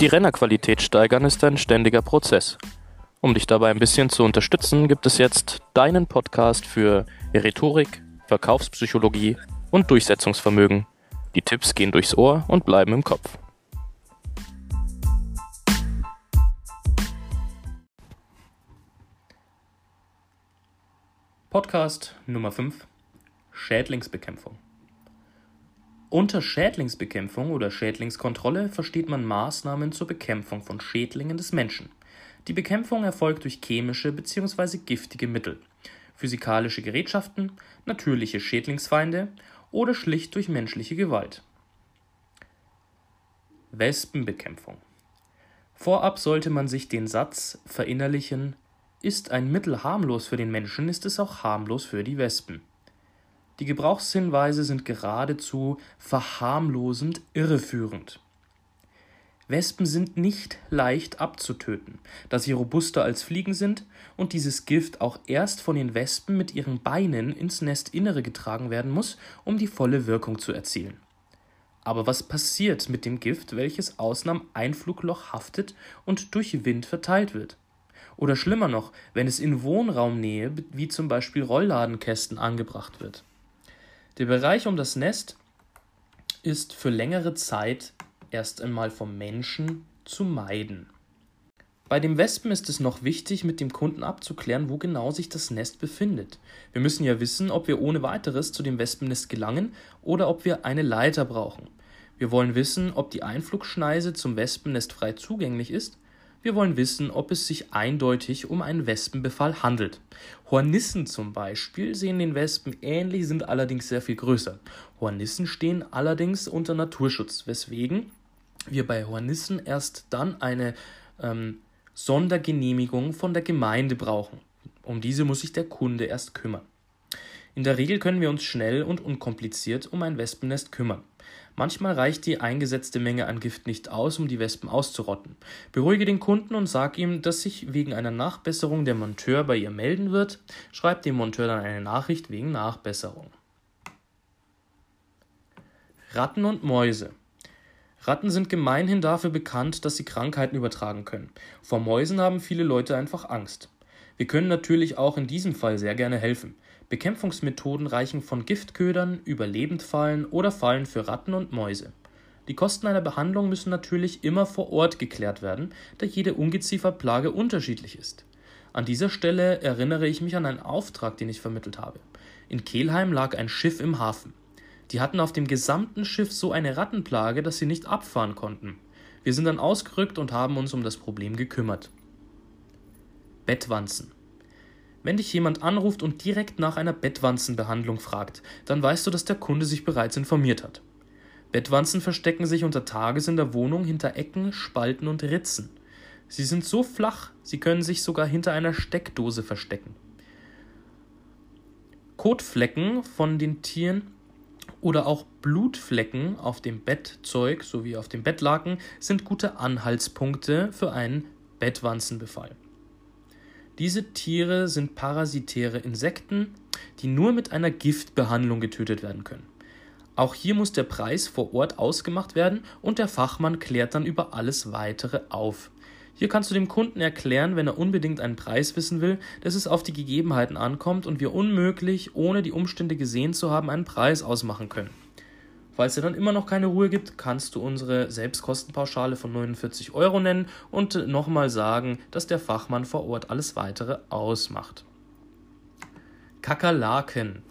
Die Rennerqualität steigern ist ein ständiger Prozess. Um dich dabei ein bisschen zu unterstützen, gibt es jetzt deinen Podcast für Rhetorik, Verkaufspsychologie und Durchsetzungsvermögen. Die Tipps gehen durchs Ohr und bleiben im Kopf. Podcast Nummer 5 Schädlingsbekämpfung. Unter Schädlingsbekämpfung oder Schädlingskontrolle versteht man Maßnahmen zur Bekämpfung von Schädlingen des Menschen. Die Bekämpfung erfolgt durch chemische bzw. giftige Mittel, physikalische Gerätschaften, natürliche Schädlingsfeinde oder schlicht durch menschliche Gewalt. Wespenbekämpfung. Vorab sollte man sich den Satz verinnerlichen, ist ein Mittel harmlos für den Menschen, ist es auch harmlos für die Wespen. Die Gebrauchshinweise sind geradezu verharmlosend irreführend. Wespen sind nicht leicht abzutöten, da sie robuster als Fliegen sind und dieses Gift auch erst von den Wespen mit ihren Beinen ins Nestinnere getragen werden muss, um die volle Wirkung zu erzielen. Aber was passiert mit dem Gift, welches außen am Einflugloch haftet und durch Wind verteilt wird? Oder schlimmer noch, wenn es in Wohnraumnähe, wie zum Beispiel Rollladenkästen, angebracht wird. Der Bereich um das Nest ist für längere Zeit erst einmal vom Menschen zu meiden. Bei dem Wespen ist es noch wichtig, mit dem Kunden abzuklären, wo genau sich das Nest befindet. Wir müssen ja wissen, ob wir ohne weiteres zu dem Wespennest gelangen oder ob wir eine Leiter brauchen. Wir wollen wissen, ob die Einflugschneise zum Wespennest frei zugänglich ist wir wollen wissen, ob es sich eindeutig um einen Wespenbefall handelt. Hornissen zum Beispiel sehen den Wespen ähnlich, sind allerdings sehr viel größer. Hornissen stehen allerdings unter Naturschutz, weswegen wir bei Hornissen erst dann eine ähm, Sondergenehmigung von der Gemeinde brauchen. Um diese muss sich der Kunde erst kümmern. In der Regel können wir uns schnell und unkompliziert um ein Wespennest kümmern. Manchmal reicht die eingesetzte Menge an Gift nicht aus, um die Wespen auszurotten. Beruhige den Kunden und sag ihm, dass sich wegen einer Nachbesserung der Monteur bei ihr melden wird. Schreib dem Monteur dann eine Nachricht wegen Nachbesserung. Ratten und Mäuse. Ratten sind gemeinhin dafür bekannt, dass sie Krankheiten übertragen können. Vor Mäusen haben viele Leute einfach Angst. Wir können natürlich auch in diesem Fall sehr gerne helfen. Bekämpfungsmethoden reichen von Giftködern über Lebendfallen oder Fallen für Ratten und Mäuse. Die Kosten einer Behandlung müssen natürlich immer vor Ort geklärt werden, da jede Ungezieferplage unterschiedlich ist. An dieser Stelle erinnere ich mich an einen Auftrag, den ich vermittelt habe. In Kelheim lag ein Schiff im Hafen. Die hatten auf dem gesamten Schiff so eine Rattenplage, dass sie nicht abfahren konnten. Wir sind dann ausgerückt und haben uns um das Problem gekümmert. Bettwanzen. Wenn dich jemand anruft und direkt nach einer Bettwanzenbehandlung fragt, dann weißt du, dass der Kunde sich bereits informiert hat. Bettwanzen verstecken sich unter Tages in der Wohnung hinter Ecken, Spalten und Ritzen. Sie sind so flach, sie können sich sogar hinter einer Steckdose verstecken. Kotflecken von den Tieren oder auch Blutflecken auf dem Bettzeug sowie auf dem Bettlaken sind gute Anhaltspunkte für einen Bettwanzenbefall. Diese Tiere sind parasitäre Insekten, die nur mit einer Giftbehandlung getötet werden können. Auch hier muss der Preis vor Ort ausgemacht werden und der Fachmann klärt dann über alles weitere auf. Hier kannst du dem Kunden erklären, wenn er unbedingt einen Preis wissen will, dass es auf die Gegebenheiten ankommt und wir unmöglich, ohne die Umstände gesehen zu haben, einen Preis ausmachen können. Falls dir dann immer noch keine Ruhe gibt, kannst du unsere Selbstkostenpauschale von 49 Euro nennen und nochmal sagen, dass der Fachmann vor Ort alles weitere ausmacht. Kakerlaken.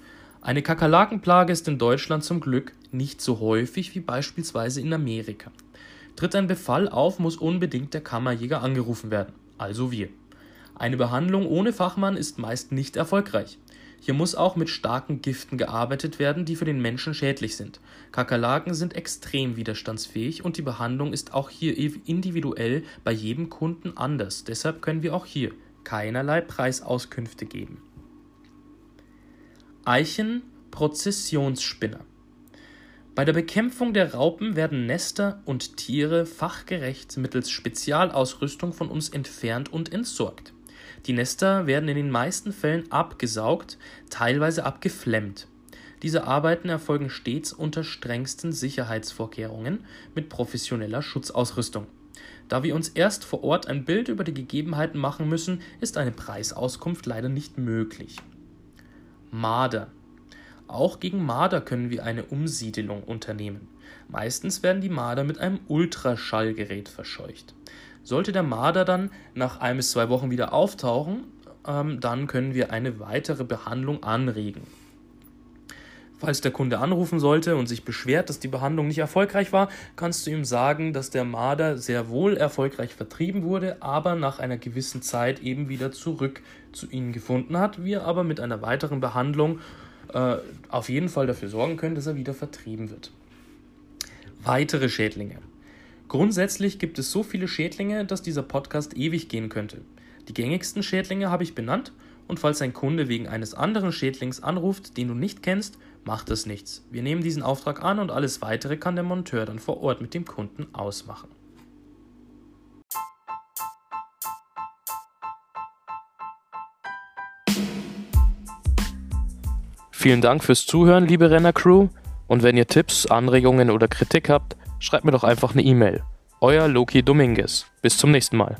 Eine Kakerlakenplage ist in Deutschland zum Glück nicht so häufig wie beispielsweise in Amerika. Tritt ein Befall auf, muss unbedingt der Kammerjäger angerufen werden, also wir. Eine Behandlung ohne Fachmann ist meist nicht erfolgreich. Hier muss auch mit starken Giften gearbeitet werden, die für den Menschen schädlich sind. Kakerlaken sind extrem widerstandsfähig und die Behandlung ist auch hier individuell bei jedem Kunden anders. Deshalb können wir auch hier keinerlei Preisauskünfte geben. Eichen-Prozessionsspinner. Bei der Bekämpfung der Raupen werden Nester und Tiere fachgerecht mittels Spezialausrüstung von uns entfernt und entsorgt. Die Nester werden in den meisten Fällen abgesaugt, teilweise abgeflemmt. Diese Arbeiten erfolgen stets unter strengsten Sicherheitsvorkehrungen mit professioneller Schutzausrüstung. Da wir uns erst vor Ort ein Bild über die Gegebenheiten machen müssen, ist eine Preisauskunft leider nicht möglich. Marder. Auch gegen Marder können wir eine Umsiedelung unternehmen. Meistens werden die Marder mit einem Ultraschallgerät verscheucht. Sollte der Marder dann nach ein bis zwei Wochen wieder auftauchen, ähm, dann können wir eine weitere Behandlung anregen. Falls der Kunde anrufen sollte und sich beschwert, dass die Behandlung nicht erfolgreich war, kannst du ihm sagen, dass der Marder sehr wohl erfolgreich vertrieben wurde, aber nach einer gewissen Zeit eben wieder zurück zu ihnen gefunden hat. Wir aber mit einer weiteren Behandlung äh, auf jeden Fall dafür sorgen können, dass er wieder vertrieben wird. Weitere Schädlinge. Grundsätzlich gibt es so viele Schädlinge, dass dieser Podcast ewig gehen könnte. Die gängigsten Schädlinge habe ich benannt und falls ein Kunde wegen eines anderen Schädlings anruft, den du nicht kennst, macht das nichts. Wir nehmen diesen Auftrag an und alles weitere kann der Monteur dann vor Ort mit dem Kunden ausmachen. Vielen Dank fürs Zuhören, liebe Renner-Crew. Und wenn ihr Tipps, Anregungen oder Kritik habt, schreibt mir doch einfach eine E-Mail. Euer Loki Dominguez. Bis zum nächsten Mal.